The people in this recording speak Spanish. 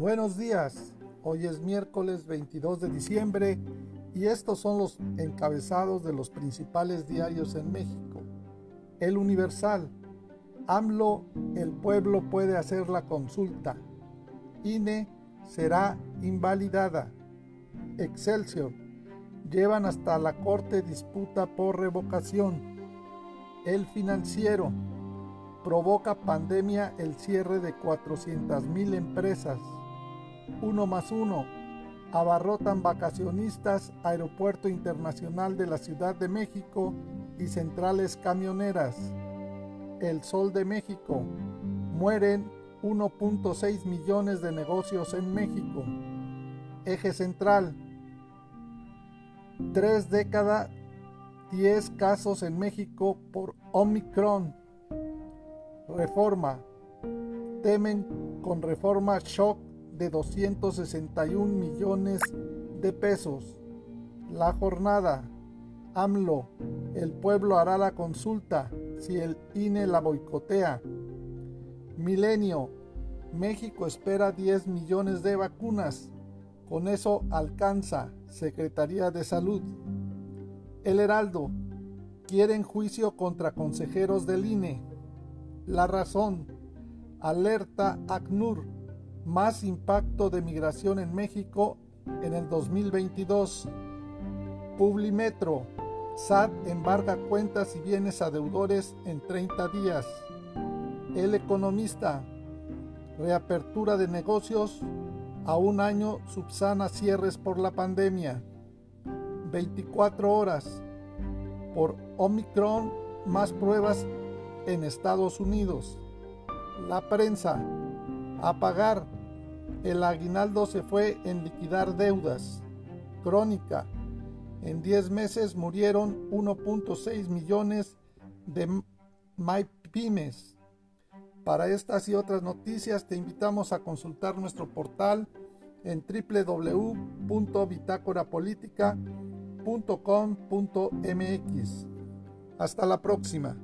Buenos días, hoy es miércoles 22 de diciembre y estos son los encabezados de los principales diarios en México. El Universal, AMLO, el pueblo puede hacer la consulta. INE será invalidada. Excelsior, llevan hasta la corte disputa por revocación. El financiero, provoca pandemia el cierre de 400.000 empresas. Uno más uno, abarrotan vacacionistas Aeropuerto Internacional de la Ciudad de México y centrales camioneras. El Sol de México, mueren 1.6 millones de negocios en México. Eje central, tres décadas, 10 casos en México por Omicron. Reforma. Temen con reforma shock de 261 millones de pesos. La jornada. AMLO. El pueblo hará la consulta si el INE la boicotea. Milenio. México espera 10 millones de vacunas. Con eso alcanza Secretaría de Salud. El Heraldo. Quieren juicio contra consejeros del INE. La razón. Alerta ACNUR. Más impacto de migración en México en el 2022. Publimetro. SAT embarga cuentas y bienes a deudores en 30 días. El economista. Reapertura de negocios. A un año subsana cierres por la pandemia. 24 horas. Por Omicron, más pruebas en Estados Unidos. La prensa. A pagar. El aguinaldo se fue en liquidar deudas. Crónica. En 10 meses murieron 1.6 millones de MyPymes. Para estas y otras noticias te invitamos a consultar nuestro portal en www.bitácorapolítica.com.mx. Hasta la próxima.